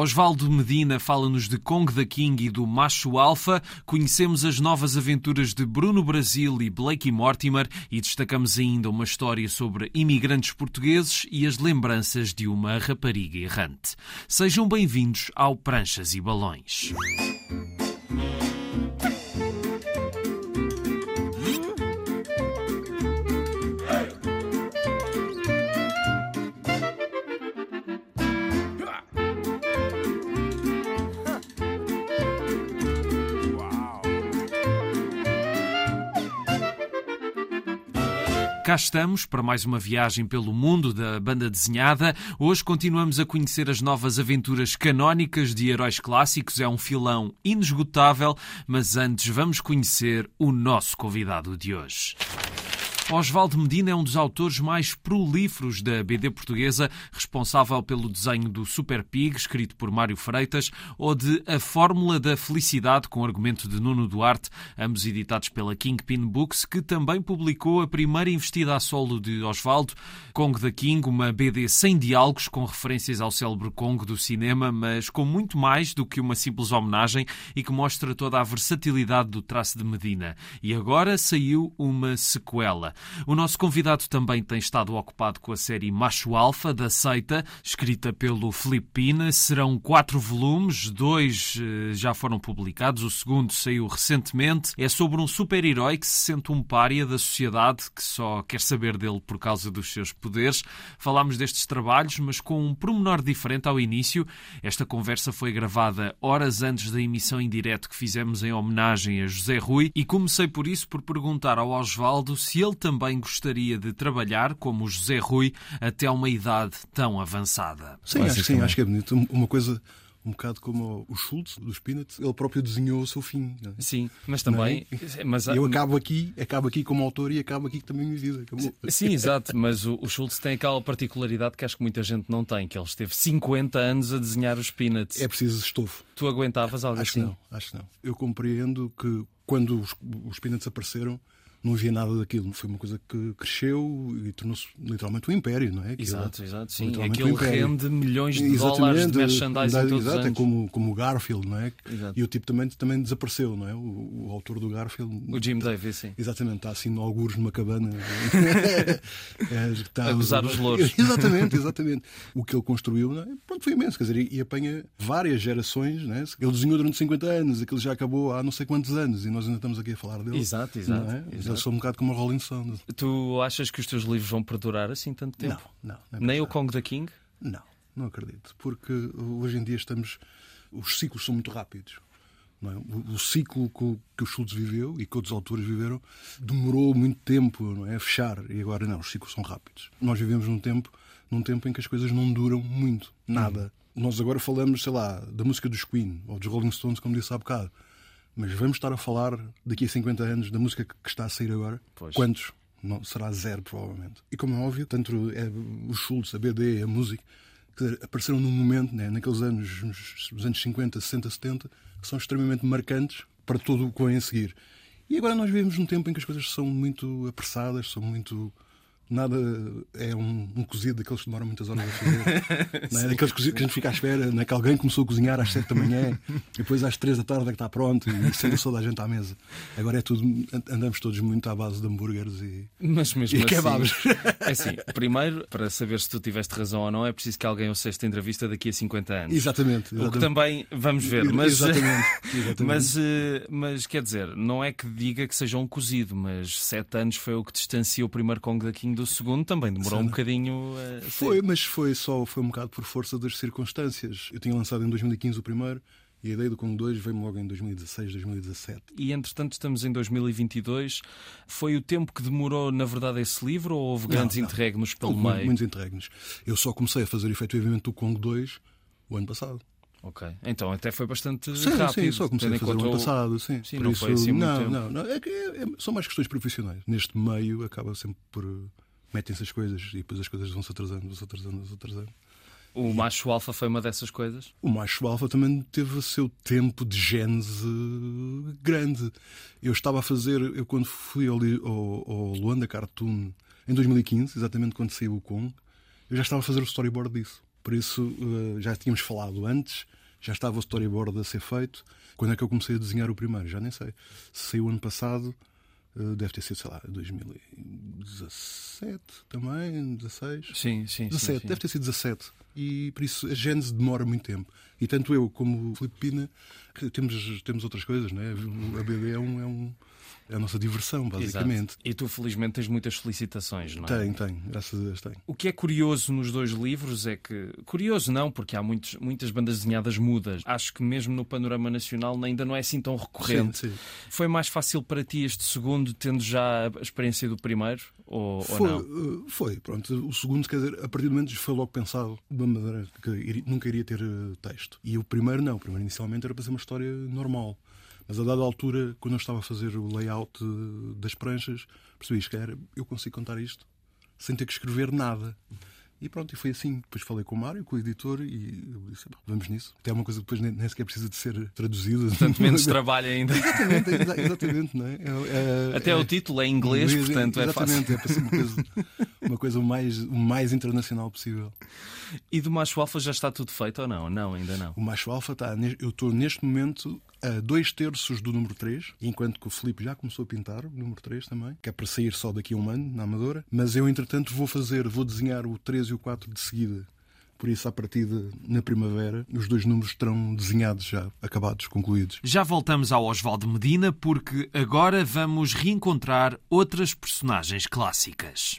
Osvaldo Medina fala-nos de Kong da King e do Macho Alfa. Conhecemos as novas aventuras de Bruno Brasil e Blakey Mortimer e destacamos ainda uma história sobre imigrantes portugueses e as lembranças de uma rapariga errante. Sejam bem-vindos ao Pranchas e Balões. Cá estamos para mais uma viagem pelo mundo da banda desenhada. Hoje continuamos a conhecer as novas aventuras canónicas de heróis clássicos. É um filão inesgotável, mas antes vamos conhecer o nosso convidado de hoje. Osvaldo Medina é um dos autores mais prolíferos da BD portuguesa, responsável pelo desenho do Super Pig, escrito por Mário Freitas, ou de A Fórmula da Felicidade, com argumento de Nuno Duarte, ambos editados pela Kingpin Books, que também publicou a primeira investida a solo de Osvaldo, Kong the King, uma BD sem diálogos, com referências ao célebre Kong do cinema, mas com muito mais do que uma simples homenagem e que mostra toda a versatilidade do traço de Medina. E agora saiu uma sequela. O nosso convidado também tem estado ocupado com a série Macho Alfa, da Seita, escrita pelo Felipe Pina. Serão quatro volumes, dois eh, já foram publicados, o segundo saiu recentemente. É sobre um super-herói que se sente um pária da sociedade, que só quer saber dele por causa dos seus poderes. Falámos destes trabalhos, mas com um promenor diferente ao início. Esta conversa foi gravada horas antes da emissão em direto que fizemos em homenagem a José Rui e comecei por isso por perguntar ao Osvaldo se ele gostaria de trabalhar como o José Rui até uma idade tão avançada. Sim, acho, sim acho que é bonito. Uma coisa um bocado como o Schultz, dos Peanuts, ele próprio desenhou o seu fim. É? Sim, mas também. É? Mas, eu acabo aqui, acabo aqui como autor e acabo aqui também minha vida. Acabou. Sim, exato, mas o, o Schultz tem aquela particularidade que acho que muita gente não tem, que ele esteve 50 anos a desenhar os Peanuts. É preciso estofo. Tu aguentavas algo acho assim? Que não, acho que não. Eu compreendo que quando os, os Peanuts apareceram não havia nada daquilo. Foi uma coisa que cresceu e tornou-se literalmente um império, não é? Aquilo, exato, exato. Sim, aquilo um rende milhões de Exatamente, dólares de merchandising exato, todos exato, é como, como o Garfield, não é? Exato. E o tipo também, também desapareceu, não é? O, o autor do Garfield. O Jim Davis, sim. Exatamente, está assim no algures numa cabana. é, está a gozar os louros. exatamente, exatamente. O que ele construiu, não é? Pronto, foi imenso, quer dizer, e, e apanha várias gerações, não é? Ele desenhou durante 50 anos, aquilo já acabou há não sei quantos anos e nós ainda estamos aqui a falar dele. Exato, exato. Eles são um bocado como a Rolling Stones. Tu achas que os teus livros vão perdurar assim tanto tempo? Não, não. é Nem o Kong the King? Não, não acredito. Porque hoje em dia estamos. Os ciclos são muito rápidos. É? O, o, ciclo que, que o Schultz viveu e que outros autores viveram demorou muito tempo não é? a fechar. E agora não, os ciclos são rápidos. Nós vivemos num tempo, num tempo em que as coisas não duram muito, nada. Hum. Nós agora falamos, sei lá, da música dos Queen ou dos Rolling Stones, como disse há bocado. Mas vamos estar a falar daqui a 50 anos da música que está a sair agora? Pois. Quantos? Não, será zero, provavelmente. E como é óbvio, tanto é, o Schultz, a BD, a música, dizer, apareceram num momento, né, naqueles anos, nos anos 50, 60, 70, que são extremamente marcantes para todo o que vem a seguir. E agora nós vivemos num tempo em que as coisas são muito apressadas, são muito nada é um, um, cozido daqueles que demoram muitas horas a fazer. não é? Daqueles cozidos que a gente fica à espera, não é? que alguém começou a cozinhar às 7 da manhã e depois às 3 da tarde é que está pronto e sendo toda a gente à mesa. Agora é tudo, andamos todos muito à base de hambúrgueres e, mas mesmo e kebabs. Assim, é assim, primeiro, para saber se tu tiveste razão ou não, é preciso que alguém ouça esta entrevista daqui a 50 anos. Exatamente. exatamente. O que também vamos ver. Mas, exatamente, exatamente. Mas, eh, mas quer dizer, não é que diga que seja um cozido, mas 7 anos foi o que distancia o primeiro Kong da King do segundo também demorou Sim. um bocadinho a Foi, mas foi só foi um bocado por força das circunstâncias. Eu tinha lançado em 2015 o primeiro e a ideia do Kong 2 veio logo em 2016, 2017. E entretanto estamos em 2022. Foi o tempo que demorou, na verdade, esse livro ou houve grandes não, não. interregnos pelo houve meio? Muitos interregnos. Eu só comecei a fazer efetivamente o Kong 2 o ano passado. Ok, então até foi bastante sim, rápido. Sim, só comecei a fazer o ano passado, sim. sim não isso, foi assim não, muito não, não, é, é, é, são mais questões profissionais. Neste meio acaba sempre por metem-se as coisas e depois as coisas vão-se atrasando, vão-se atrasando, vão-se atrasando. O macho alfa foi uma dessas coisas? O macho alfa também teve o seu tempo de gênese grande. Eu estava a fazer, eu quando fui ao, ao, ao Luanda Cartoon em 2015, exatamente quando saiu o Kong, eu já estava a fazer o storyboard disso Por isso, uh, já tínhamos falado antes, já estava o storyboard a ser feito. Quando é que eu comecei a desenhar o primeiro? Já nem sei. Se saiu ano passado, deve ter sido, sei lá, 2017 também, 16. Sim, sim. 17, sim, sim. deve ter sido 17. E por isso a gênese demora muito tempo. E tanto eu como o Filipe Pina temos, temos outras coisas, não é? A BD é um, é um a nossa diversão, basicamente. Exato. E tu, felizmente, tens muitas felicitações, não é? Tenho, tenho, graças a Deus tenho. O que é curioso nos dois livros é que. Curioso não, porque há muitos, muitas bandas desenhadas mudas. Acho que mesmo no panorama nacional ainda não é assim tão recorrente. Sim, sim. Foi mais fácil para ti este segundo, tendo já a experiência do primeiro? Ou, foi, ou não? Uh, foi, pronto. O segundo, quer dizer, a partir do momento foi logo pensado de uma maneira que nunca iria ter uh, texto. E o primeiro não. O primeiro inicialmente era para ser uma história normal. Mas a dada altura, quando eu estava a fazer o layout das pranchas, percebi que era, eu consigo contar isto sem ter que escrever nada. E pronto, e foi assim. Depois falei com o Mário, com o editor, e disse: vamos nisso. Até é uma coisa que depois nem, sequer precisa de ser traduzida. Tanto menos trabalho ainda. Exatamente, exatamente não é? é, é Até é, o título é em inglês, inglês portanto é fácil. Exatamente, é para ser uma coisa, uma coisa o, mais, o mais internacional possível. E do Macho Alfa já está tudo feito ou não? Não, ainda não. O Macho Alfa está. Eu estou neste momento a dois terços do número 3, enquanto que o Filipe já começou a pintar o número 3 também, que é para sair só daqui a um ano, na Amadora. Mas eu, entretanto, vou fazer, vou desenhar o 3 e o 4 de seguida. Por isso, à partida, na primavera, os dois números estarão desenhados já, acabados, concluídos. Já voltamos ao Oswaldo Medina, porque agora vamos reencontrar outras personagens clássicas.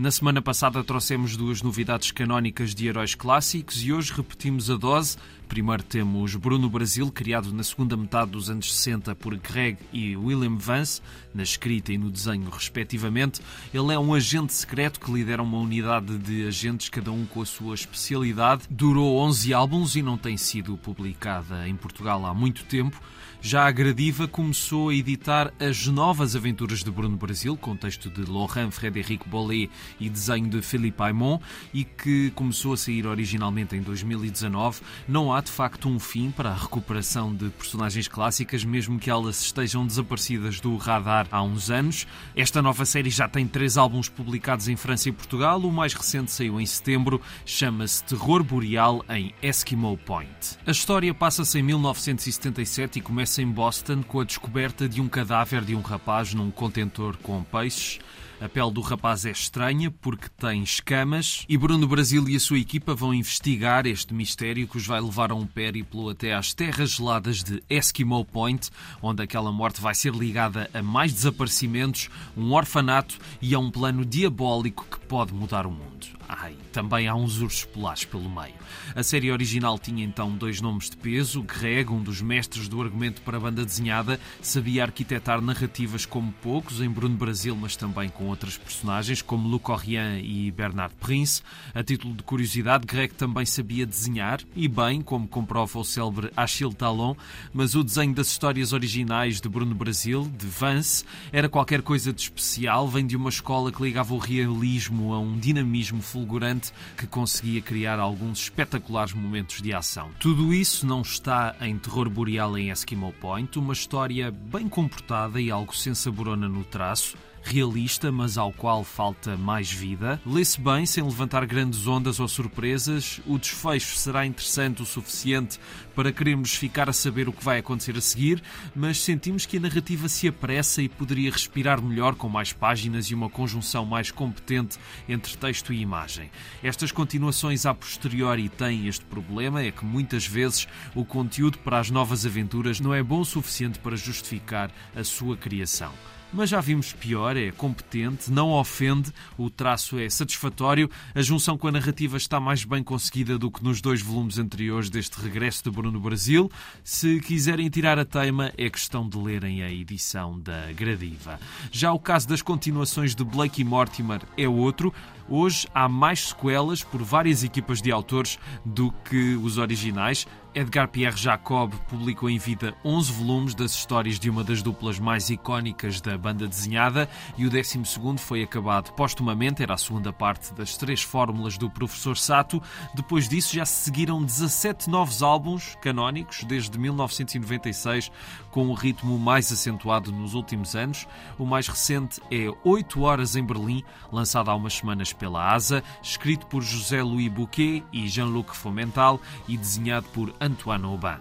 Na semana passada trouxemos duas novidades canónicas de heróis clássicos e hoje repetimos a dose. Primeiro temos Bruno Brasil, criado na segunda metade dos anos 60 por Greg e William Vance, na escrita e no desenho, respectivamente. Ele é um agente secreto que lidera uma unidade de agentes, cada um com a sua especialidade. Durou 11 álbuns e não tem sido publicada em Portugal há muito tempo. Já a Gradiva começou a editar as novas aventuras de Bruno Brasil, com texto de Laurent Frédéric Bollet e desenho de Philippe Aymon, e que começou a sair originalmente em 2019. Não há de facto um fim para a recuperação de personagens clássicas, mesmo que elas estejam desaparecidas do radar há uns anos. Esta nova série já tem três álbuns publicados em França e Portugal. O mais recente saiu em setembro, chama-se Terror Boreal em Eskimo Point. A história passa-se em 1977 e começa começa em Boston com a descoberta de um cadáver de um rapaz num contentor com peixes. A pele do rapaz é estranha porque tem escamas e Bruno Brasil e a sua equipa vão investigar este mistério que os vai levar a um périplo até às terras geladas de Eskimo Point, onde aquela morte vai ser ligada a mais desaparecimentos, um orfanato e a um plano diabólico que pode mudar o mundo. Ai, também há uns ursos polares pelo meio. A série original tinha então dois nomes de peso. Greg, um dos mestres do argumento para a banda desenhada, sabia arquitetar narrativas como poucos, em Bruno Brasil, mas também com outras personagens, como Le Corrien e Bernard Prince. A título de curiosidade, Greg também sabia desenhar, e bem, como comprova o célebre Achille Talon, mas o desenho das histórias originais de Bruno Brasil, de Vance, era qualquer coisa de especial, vem de uma escola que ligava o realismo a um dinamismo fulgurante que conseguia criar alguns espetaculares momentos de ação. Tudo isso não está em Terror Boreal em Eskimo Point, uma história bem comportada e algo sem saborona no traço, realista, mas ao qual falta mais vida. Lê-se bem, sem levantar grandes ondas ou surpresas. O desfecho será interessante o suficiente para querermos ficar a saber o que vai acontecer a seguir, mas sentimos que a narrativa se apressa e poderia respirar melhor com mais páginas e uma conjunção mais competente entre texto e imagem. Estas continuações a posteriori têm este problema, é que muitas vezes o conteúdo para as novas aventuras não é bom o suficiente para justificar a sua criação mas já vimos pior, é competente, não ofende, o traço é satisfatório, a junção com a narrativa está mais bem conseguida do que nos dois volumes anteriores deste regresso de Bruno Brasil. Se quiserem tirar a teima, é questão de lerem a edição da Gradiva. Já o caso das continuações de Blake e Mortimer é outro. Hoje há mais sequelas por várias equipas de autores do que os originais. Edgar Pierre Jacob publicou em vida 11 volumes das histórias de uma das duplas mais icónicas da banda desenhada e o 12 foi acabado postumamente, era a segunda parte das três fórmulas do professor Sato. Depois disso já se seguiram 17 novos álbuns canónicos desde 1996, com um ritmo mais acentuado nos últimos anos. O mais recente é 8 Horas em Berlim, lançado há umas semanas pela ASA, escrito por José Louis Bouquet e Jean-Luc Fomental e desenhado por Antoine Aubin.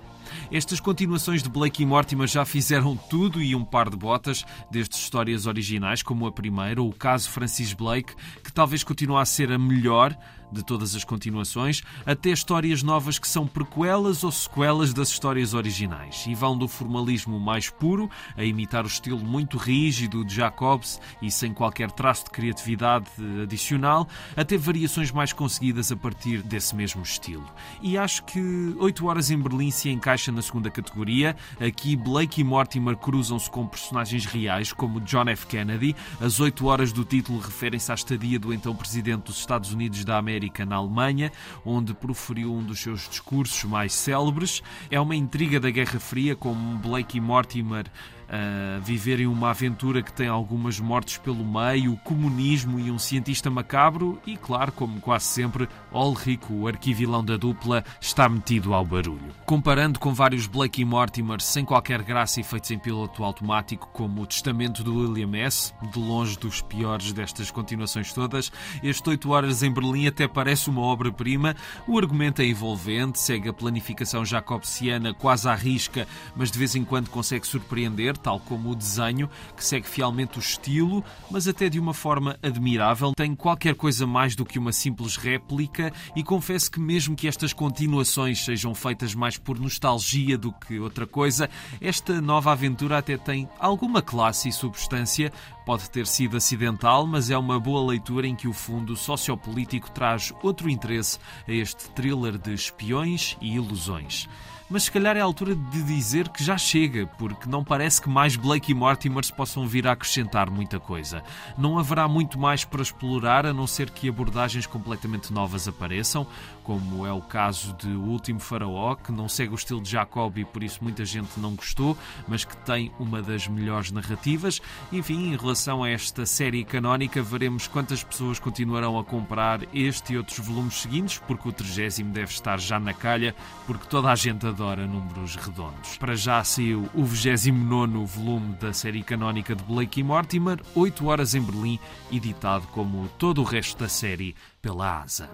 Estas continuações de Blake e Mortimer já fizeram tudo e um par de botas, desde histórias originais como a primeira, o caso Francis Blake, que talvez continue a ser a melhor, de todas as continuações, até histórias novas que são prequelas ou sequelas das histórias originais e vão do formalismo mais puro, a imitar o estilo muito rígido de Jacobs e sem qualquer traço de criatividade adicional, até variações mais conseguidas a partir desse mesmo estilo. E acho que 8 Horas em Berlim se encaixa na segunda categoria. Aqui Blake e Mortimer cruzam-se com personagens reais, como John F. Kennedy. As 8 horas do título referem-se à estadia do então presidente dos Estados Unidos da América América na Alemanha, onde proferiu um dos seus discursos mais célebres. É uma intriga da Guerra Fria, com Blake e Mortimer a viverem uma aventura que tem algumas mortes pelo meio, comunismo e um cientista macabro e, claro, como quase sempre, Ulrich, o arquivilão da dupla, está metido ao barulho. Comparando com vários Blake e Mortimer sem qualquer graça e feitos em piloto automático, como o Testamento do William S., de longe dos piores destas continuações todas, este 8 Horas em Berlim até parece uma obra-prima. O argumento é envolvente, segue a planificação jacobsiana quase à risca, mas de vez em quando consegue surpreender, tal como o desenho, que segue fielmente o estilo, mas até de uma forma admirável. Tem qualquer coisa mais do que uma simples réplica e confesso que, mesmo que estas continuações sejam feitas mais por nostalgia do que outra coisa, esta nova aventura até tem alguma classe e substância. Pode ter sido acidental, mas é uma boa leitura em que o fundo sociopolítico traz outro interesse a este thriller de espiões e ilusões mas se calhar é a altura de dizer que já chega, porque não parece que mais Blake e Mortimer se possam vir a acrescentar muita coisa. Não haverá muito mais para explorar, a não ser que abordagens completamente novas apareçam, como é o caso de O Último Faraó, que não segue o estilo de Jacob e por isso muita gente não gostou, mas que tem uma das melhores narrativas. Enfim, em relação a esta série canónica, veremos quantas pessoas continuarão a comprar este e outros volumes seguintes, porque o 30 deve estar já na calha, porque toda a gente adora números redondos. Para já saiu o 29 volume da série canónica de Blake e Mortimer, 8 horas em Berlim, editado como todo o resto da série pela ASA.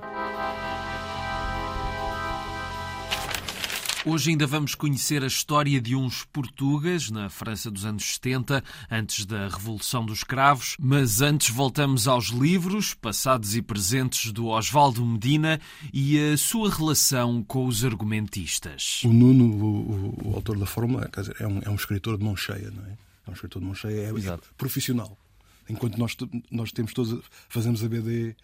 Hoje ainda vamos conhecer a história de uns portugueses na França dos anos 70, antes da Revolução dos Cravos, mas antes voltamos aos livros, passados e presentes do Oswaldo Medina e a sua relação com os argumentistas. O Nuno, o, o, o autor da Fórmula, dizer, é, um, é um escritor de mão cheia, não é? É um escritor de mão cheia, é, é profissional. Enquanto nós, nós temos todos, fazemos a BD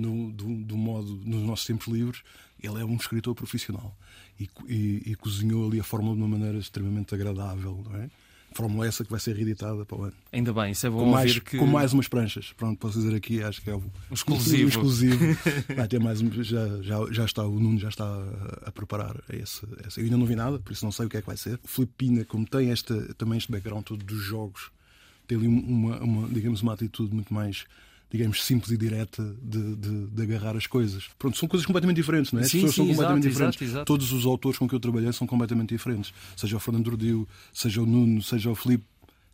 no, do, do modo, nos nossos tempos livres, ele é um escritor profissional e, e, e, cozinhou ali a fórmula de uma maneira extremamente agradável, não é? Fórmula essa que vai ser reeditada para o ano. Ainda bem, isso é bom com mais, que... com mais umas pranchas. Pronto, posso dizer aqui, acho que é o um exclusivo. Um exclusivo. vai ter mais já, já, já está, o Nuno já está a, a preparar esse, esse, Eu ainda não vi nada, por isso não sei o que é que vai ser. O Filipe Pina, como tem esta, também este background todo dos jogos, tem ali uma, uma, digamos, uma atitude muito mais digamos, simples e direta de, de, de, agarrar as coisas. Pronto, são coisas completamente diferentes, não é? As sim, pessoas sim, são completamente exato, diferentes. Exato, exato. Todos os autores com que eu trabalhei são completamente diferentes. Seja o Fernando Rodil, seja o Nuno, seja o Filipe,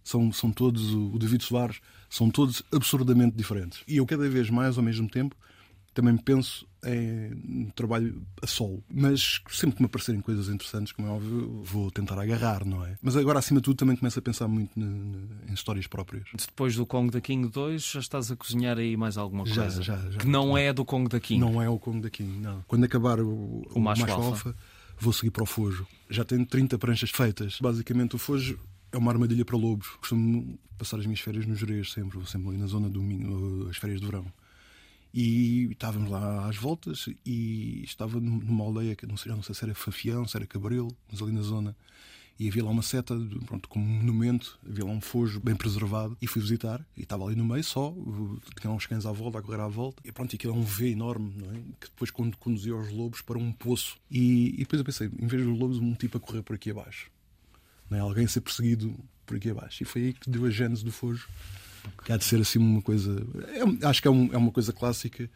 são, são todos, o David Soares, são todos absurdamente diferentes. E eu cada vez mais, ao mesmo tempo, também penso em trabalho a solo. Mas sempre que me aparecerem coisas interessantes, como é óbvio, vou tentar agarrar, não é? Mas agora, acima de tudo, também começo a pensar muito em histórias próprias. Depois do Kong da King 2, já estás a cozinhar aí mais alguma já, coisa? Já, já. Que não é do Kong da King? Não é o Kong da King, não. Quando acabar o, o, o Macho, Macho Alfa. Alfa, vou seguir para o Fojo. Já tenho 30 pranchas feitas. Basicamente, o Fojo é uma armadilha para lobos. Costumo passar as minhas férias nos Jerez sempre, vou sempre ali na zona do Minho, as férias de verão. E estávamos lá às voltas e estava numa aldeia que não sei, não sei se era Fafião, se era Cabril, mas ali na zona. E havia lá uma seta, pronto, como um monumento, havia lá um fojo bem preservado. E fui visitar, e estava ali no meio só, tinha uns cães à volta, a correr à volta. E pronto, aquilo é um V enorme, não é? Que depois conduzia os lobos para um poço. E, e depois eu pensei, em vez dos lobos, um tipo a correr por aqui abaixo. Não é? Alguém a ser perseguido por aqui abaixo. E foi aí que deu a gênese do fojo. Que há de ser assim uma coisa. É, acho que é, um, é, uma coisa clássica.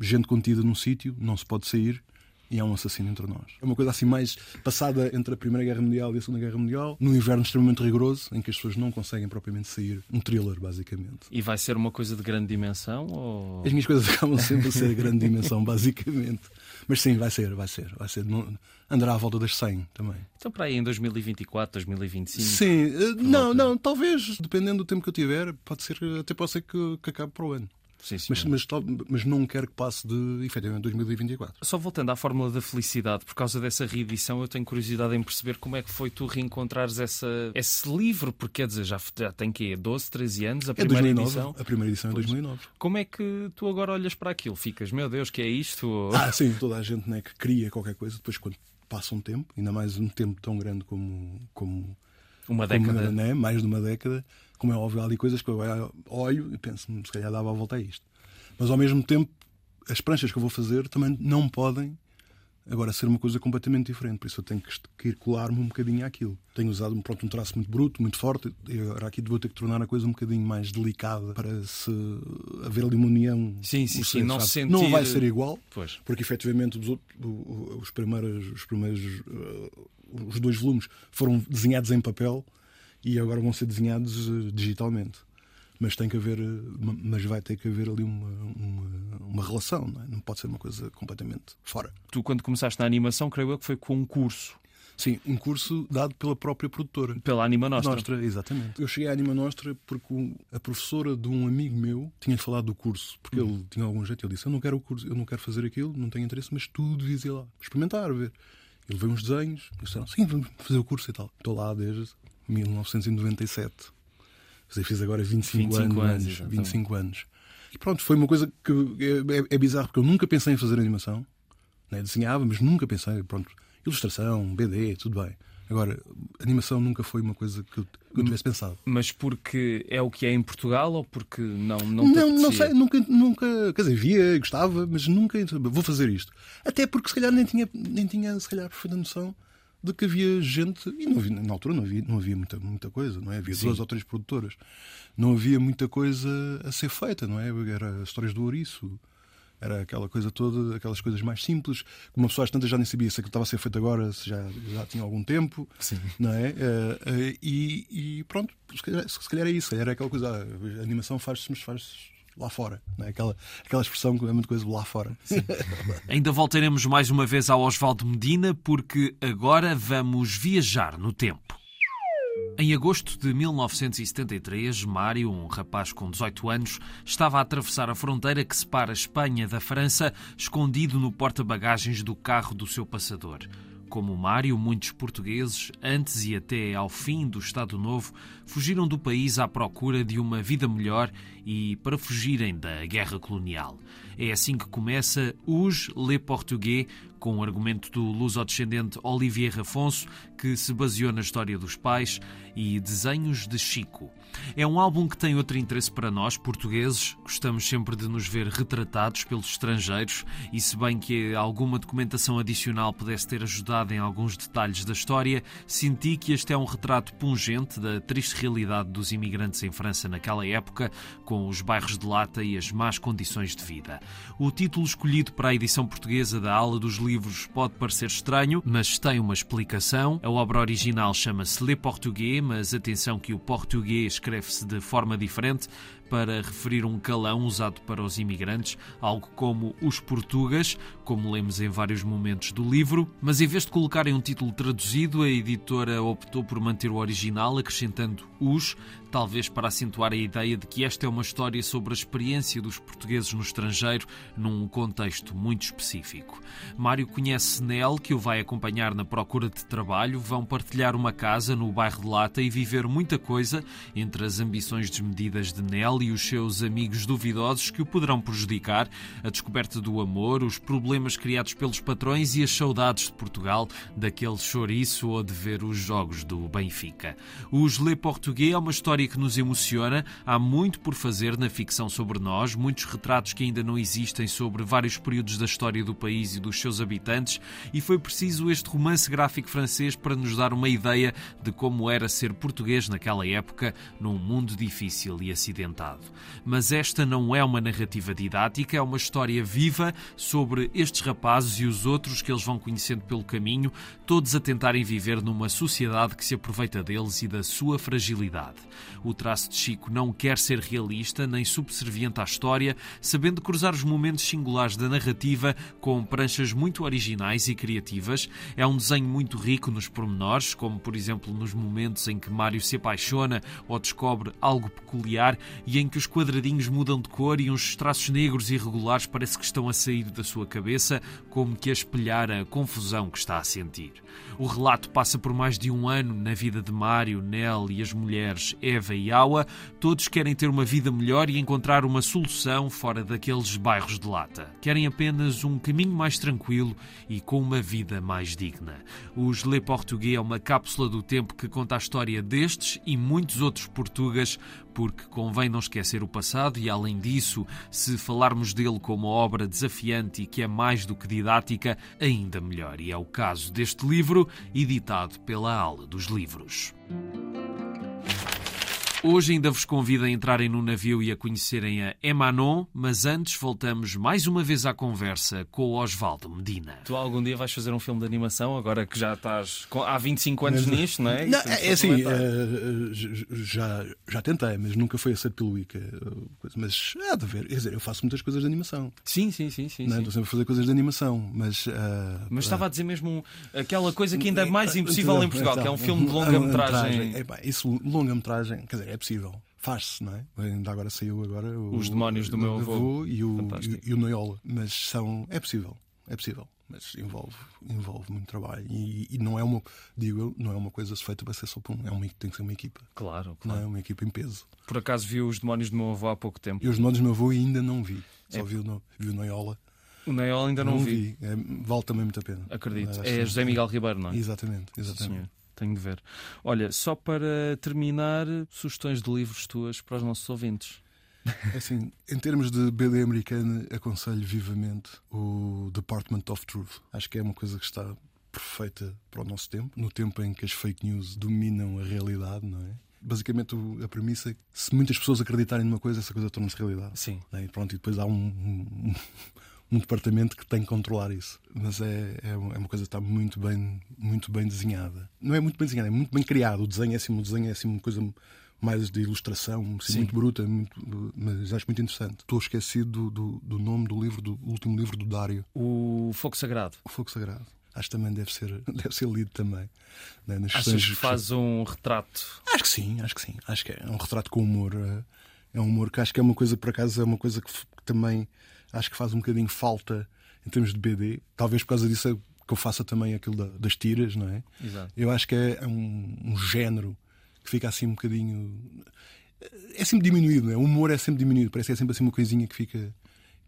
Gente contida num sítio, não se pode sair. E há um assassino entre nós. É uma coisa assim mais passada entre a Primeira Guerra Mundial e a Segunda Guerra Mundial, num inverno extremamente rigoroso, em que as pessoas não conseguem propriamente sair. Um thriller, basicamente. E vai ser uma coisa de grande dimensão? Ou... As minhas coisas acabam sempre a ser de grande dimensão, basicamente. Mas sim, vai ser, vai ser. Vai ser. Andará à volta das 100 também. Então, para aí em 2024, 2025? Sim, eh, não, não, talvez, dependendo do tempo que eu tiver, pode ser, até pode ser que, que acabe para o ano. Sim, mas, mas, mas, não quero que passe de, efetivamente, 2024. Só voltando à fórmula da felicidade, por causa dessa reedição, eu tenho curiosidade em perceber como é que foi tu reencontrares essa, esse livro, porque quer dizer, já, já tem que 12, 13 anos, a é primeira 2009, edição. A primeira edição é 2009. Como é que tu agora olhas para aquilo? Ficas, meu Deus, que é isto? Ah, sim, toda a gente né, que cria qualquer coisa, depois quando passa um tempo, ainda mais um tempo tão grande como, como uma década, como, né, mais de uma década, como é óbvio, há ali coisas que eu olho e penso, se calhar dava a volta a isto. Mas ao mesmo tempo, as pranchas que eu vou fazer também não podem agora ser uma coisa completamente diferente. Por isso eu tenho que ir colar-me um bocadinho àquilo. Tenho usado pronto, um traço muito bruto, muito forte, e agora aqui vou ter que tornar a coisa um bocadinho mais delicada para se haver ali uma união. Sim, sim, sim. Não, sentir... não vai ser igual, pois. porque efetivamente os, os primeiros, os, primeiros uh, os dois volumes foram desenhados em papel e agora vão ser desenhados uh, digitalmente mas tem que haver, mas vai ter que haver ali uma, uma, uma relação, não, é? não, pode ser uma coisa completamente fora. Tu, quando começaste na animação, creio eu que foi com um curso. Sim, um curso dado pela própria produtora. Pela Anima Nostra. Nostra, exatamente. Eu cheguei à Anima Nostra porque a professora de um amigo meu tinha falado do curso, porque hum. ele tinha algum jeito. Ele disse: Eu não quero o curso, eu não quero fazer aquilo, não tenho interesse, mas tu devias ir lá, experimentar, ver. Ele veio uns desenhos, disseram: Sim, vamos fazer o curso e tal. Estou lá desde 1997. Fiz agora 25, 25 anos. anos 25 anos. E pronto, foi uma coisa que é, é, é bizarro, porque eu nunca pensei em fazer animação. Né? Desenhava, mas nunca pensei. Pronto, ilustração, BD, tudo bem. Agora, animação nunca foi uma coisa que eu, que eu tivesse pensado. Mas porque é o que é em Portugal ou porque não não Não, não sei, nunca, nunca, quer dizer, via, gostava, mas nunca vou fazer isto. Até porque se calhar nem tinha, nem tinha se calhar perfeita noção de que havia gente, e não na altura não havia, não havia muita, muita coisa, não é? Havia Sim. duas ou três produtoras. Não havia muita coisa a ser feita, não é? Era histórias do ouriço. Era aquela coisa toda, aquelas coisas mais simples, que uma pessoa às tantas já nem sabia se aquilo estava a ser feito agora, se já, já tinha algum tempo. Sim. Não é? Eh, eh, e, e pronto, se calhar, se calhar é isso. Se calhar é aquela coisa, ah, a animação faz-se, mas faz lá fora. Não é? aquela, aquela expressão que é muita coisa lá fora. Ainda voltaremos mais uma vez ao Oswaldo Medina, porque agora vamos viajar no tempo. Em agosto de 1973, Mário, um rapaz com 18 anos, estava a atravessar a fronteira que separa a Espanha da França, escondido no porta-bagagens do carro do seu passador. Como Mário, muitos portugueses, antes e até ao fim do Estado Novo, fugiram do país à procura de uma vida melhor e para fugirem da guerra colonial. É assim que começa Os Le Portugais, com o argumento do luso-descendente Olivier Rafonso, que se baseou na história dos pais, e desenhos de Chico. É um álbum que tem outro interesse para nós, portugueses. Gostamos sempre de nos ver retratados pelos estrangeiros, e se bem que alguma documentação adicional pudesse ter ajudado em alguns detalhes da história, senti que este é um retrato pungente da triste realidade dos imigrantes em França naquela época, com os bairros de lata e as más condições de vida. O título escolhido para a edição portuguesa da aula dos livros pode parecer estranho, mas tem uma explicação. A obra original chama-se Le Portugais, mas atenção que o português escreve-se de forma diferente para referir um calão usado para os imigrantes, algo como os portugas, como lemos em vários momentos do livro, mas em vez de colocarem um título traduzido, a editora optou por manter o original, acrescentando os, talvez para acentuar a ideia de que esta é uma história sobre a experiência dos portugueses no estrangeiro num contexto muito específico. Mário conhece Nel, que o vai acompanhar na procura de trabalho, vão partilhar uma casa no bairro de Lata e viver muita coisa entre as ambições desmedidas de Nel e os seus amigos duvidosos que o poderão prejudicar, a descoberta do amor, os problemas criados pelos patrões e as saudades de Portugal daquele chouriço ou de ver os jogos do Benfica. Os Le Portugais é uma história que nos emociona. Há muito por fazer na ficção sobre nós, muitos retratos que ainda não existem sobre vários períodos da história do país e dos seus habitantes, e foi preciso este romance gráfico francês para nos dar uma ideia de como era ser português naquela época, num mundo difícil e Mas esta não é uma narrativa didática, é uma história viva sobre estes rapazes e os outros que eles vão conhecendo pelo caminho, todos a tentarem viver numa sociedade que se aproveita deles e da sua fragilidade. O traço de Chico não quer ser realista nem subserviente à história, sabendo cruzar os momentos singulares da narrativa com pranchas muito originais e criativas. É um desenho muito rico nos pormenores, como por exemplo nos momentos em que Mário se apaixona ou descobre algo peculiar e em que os quadradinhos mudam de cor e uns traços negros irregulares parece que estão a sair da sua cabeça, como que a espelhar a confusão que está a sentir. O relato passa por mais de um ano na vida de Mário, Nel e as mulheres Eva e Aua. Todos querem ter uma vida melhor e encontrar uma solução fora daqueles bairros de lata. Querem apenas um caminho mais tranquilo e com uma vida mais digna. Os Le Portugais é uma cápsula do tempo que conta a história destes e muitos outros portugueses, porque convém não esquecer o passado e, além disso, se falarmos dele como obra desafiante e que é mais do que didática, ainda melhor. E é o caso deste livro, editado pela Aula dos Livros. Hoje ainda vos convido a entrarem no navio e a conhecerem a Emanon, mas antes voltamos mais uma vez à conversa com o Osvaldo Medina. Tu algum dia vais fazer um filme de animação, agora que já estás com, há 25 anos mas, nisto, não é? Não, é assim, uh, já, já tentei, mas nunca foi aceito pelo ICA. Mas há de ver, quer dizer, eu faço muitas coisas de animação. Sim, sim, sim. sim, não, sim. Estou sempre a fazer coisas de animação, mas. Uh, mas estava a dizer mesmo aquela coisa que ainda é mais impossível em Portugal, então, que é um filme de longa-metragem. Isso, longa-metragem, quer dizer, é possível. Faz-se, não é? Ainda agora saiu agora o, Os Demónios do Meu Avô e o, e, e o Noiola. Mas são. É possível. É possível. Mas envolve, envolve muito trabalho. E, e não é uma, digo eu, não é uma coisa feita para ser só por um. É uma, tem que ser uma equipa. Claro, claro. Não é uma equipa em peso. Por acaso viu os Demónios do Meu Avô há pouco tempo? E os Demónios do Meu Avô ainda não vi. Só é. vi, o, vi o Noiola. O Noiola ainda não, não vi. vi. É, vale também muito a pena. Acredito. É José Miguel Ribeiro, não é? Exatamente, exatamente. Sim, tenho de ver. Olha, só para terminar, sugestões de livros tuas para os nossos ouvintes. É assim, em termos de BD americana, aconselho vivamente o Department of Truth. Acho que é uma coisa que está perfeita para o nosso tempo, no tempo em que as fake news dominam a realidade, não é? Basicamente, a premissa é que se muitas pessoas acreditarem numa coisa, essa coisa torna-se realidade. Sim. É? E pronto, e depois há um, um, um departamento que tem que controlar isso. Mas é, é, é, uma coisa que está muito bem, muito bem desenhada. Não é muito bem desenhada, é muito bem criado. O desenho é assim, o desenho é assim uma coisa mais de ilustração, assim, muito bruta, muito, mas acho muito interessante. Estou esquecido do, do, do, nome do livro, do último livro do Dário. O Fogo Sagrado. O Fogo Sagrado. Acho que também deve ser, deve ser lido também. Né, nas Achas que faz um retrato? Acho que sim, acho que sim. Acho que é um retrato com humor. É, é um humor que acho que é uma coisa, por acaso, é uma coisa que também acho que faz um bocadinho falta em termos de BD. Talvez por causa disso que eu faça também aquilo da, das tiras, não é? Exato. Eu acho que é um, um, género que fica assim um bocadinho. É sempre diminuído, não é? O humor é sempre diminuído, parece que é sempre assim uma coisinha que fica,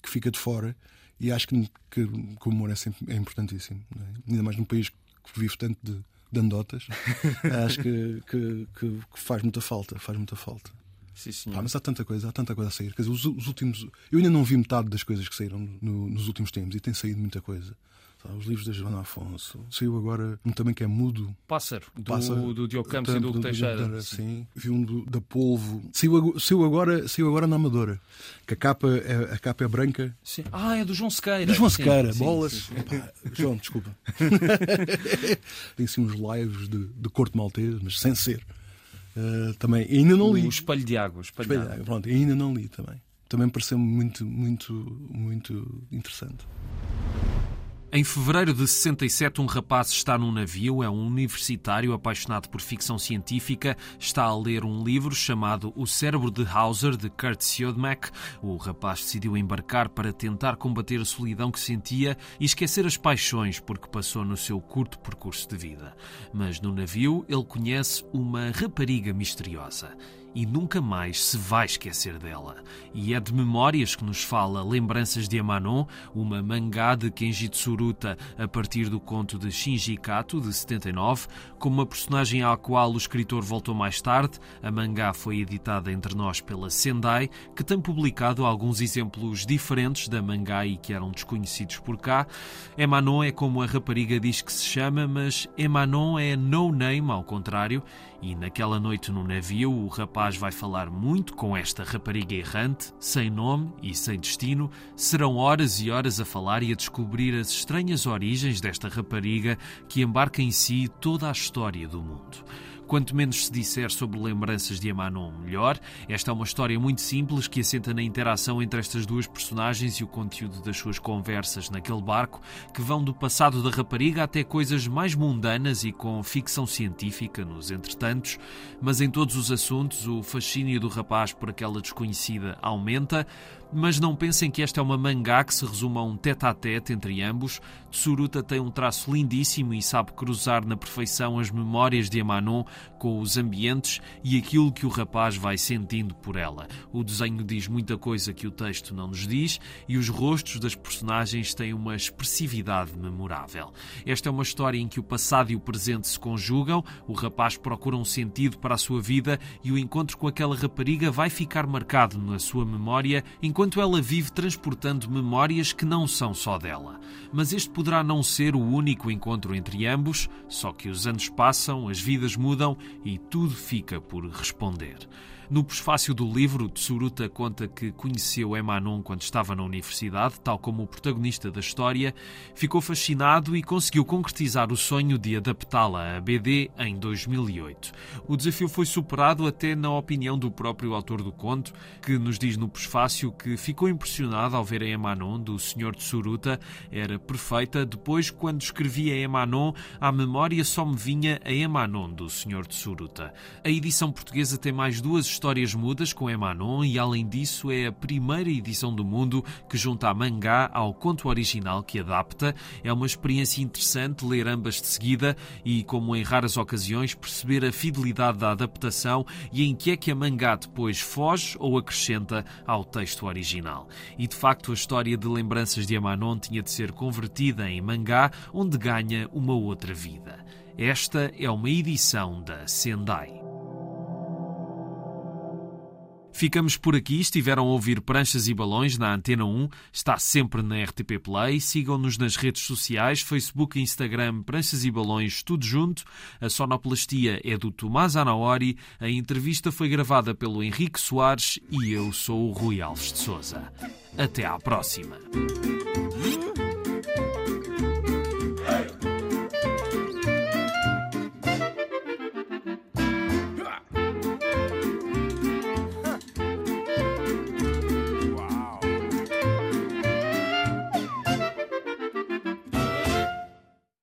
que fica de fora. E acho que, que, que o humor é sempre é importantíssimo, é? ainda mais num país que vive tanto de, de andotas. acho que, que, que faz muita falta, faz muita falta. Sim. Pá, mas há tanta coisa, há tanta coisa a sair. Quer dizer, os, os últimos. Eu ainda não vi metade das coisas que saíram no, nos últimos tempos e tem saído muita coisa. Os livros da Joana Afonso. Saiu agora um também que é mudo. Pássaro, do, Pássaro, do e do Hugo Teixeira. Sim. Vi um do, da Polvo. Saiu, saiu, agora, saiu agora na Amadora. Que a capa é, a capa é branca. Sim. Ah, é do João Sequeira. Do João Sequeira, sim, bolas. Sim, sim. Pá, João, desculpa. Tem assim uns lives de, de corte maltês, mas sem ser. Uh, também ainda não li. O Espelho de Água. Espelho, Espelho de Água. Pronto, ainda não li também. Também pareceu muito, muito, muito interessante. Em fevereiro de 67, um rapaz está num navio, é um universitário apaixonado por ficção científica, está a ler um livro chamado O Cérebro de Hauser, de Kurt Siodmak. O rapaz decidiu embarcar para tentar combater a solidão que sentia e esquecer as paixões porque passou no seu curto percurso de vida. Mas no navio ele conhece uma rapariga misteriosa e nunca mais se vai esquecer dela. E é de memórias que nos fala Lembranças de Amanon, uma mangá de Kenji Tsuruta a partir do conto de Shinji Kato, de 79, como uma personagem à qual o escritor voltou mais tarde. A mangá foi editada entre nós pela Sendai, que tem publicado alguns exemplos diferentes da mangá e que eram desconhecidos por cá. Emanon é como a rapariga diz que se chama, mas Emanon é no name ao contrário, e naquela noite no navio o rapaz vai falar muito com esta rapariga errante, sem nome e sem destino. Serão horas e horas a falar e a descobrir as estranhas origens desta rapariga que embarca em si toda a história do mundo. Quanto menos se disser sobre lembranças de Emanon, melhor. Esta é uma história muito simples que assenta na interação entre estas duas personagens e o conteúdo das suas conversas naquele barco, que vão do passado da rapariga até coisas mais mundanas e com ficção científica nos entretantos. Mas em todos os assuntos, o fascínio do rapaz por aquela desconhecida aumenta. Mas não pensem que esta é uma mangá que se resume a um tete-a-tete entre ambos. Tsuruta tem um traço lindíssimo e sabe cruzar na perfeição as memórias de Emanon com os ambientes e aquilo que o rapaz vai sentindo por ela. O desenho diz muita coisa que o texto não nos diz e os rostos das personagens têm uma expressividade memorável. Esta é uma história em que o passado e o presente se conjugam, o rapaz procura um sentido para a sua vida e o encontro com aquela rapariga vai ficar marcado na sua memória enquanto ela vive transportando memórias que não são só dela. Mas este poderá não ser o único encontro entre ambos, só que os anos passam, as vidas mudam e tudo fica por responder. No prefácio do livro, Tsuruta conta que conheceu Emanon quando estava na universidade, tal como o protagonista da história, ficou fascinado e conseguiu concretizar o sonho de adaptá-la à BD em 2008. O desafio foi superado até na opinião do próprio autor do conto, que nos diz no prefácio que ficou impressionado ao ver a Emanon do Sr. Tsuruta, era perfeita, depois quando escrevia Emanon, à memória só me vinha a Emanon do Sr. Tsuruta. A edição portuguesa tem mais duas histórias mudas com Emanon e, além disso, é a primeira edição do mundo que junta a mangá ao conto original que adapta. É uma experiência interessante ler ambas de seguida e, como em raras ocasiões, perceber a fidelidade da adaptação e em que é que a mangá depois foge ou acrescenta ao texto original. E, de facto, a história de lembranças de Emanon tinha de ser convertida em mangá, onde ganha uma outra vida. Esta é uma edição da Sendai. Ficamos por aqui. Estiveram a ouvir Pranchas e Balões na Antena 1. Está sempre na RTP Play. Sigam-nos nas redes sociais, Facebook Instagram, Pranchas e Balões, tudo junto. A sonoplastia é do Tomás Anaori. A entrevista foi gravada pelo Henrique Soares e eu sou o Rui Alves de Souza. Até à próxima.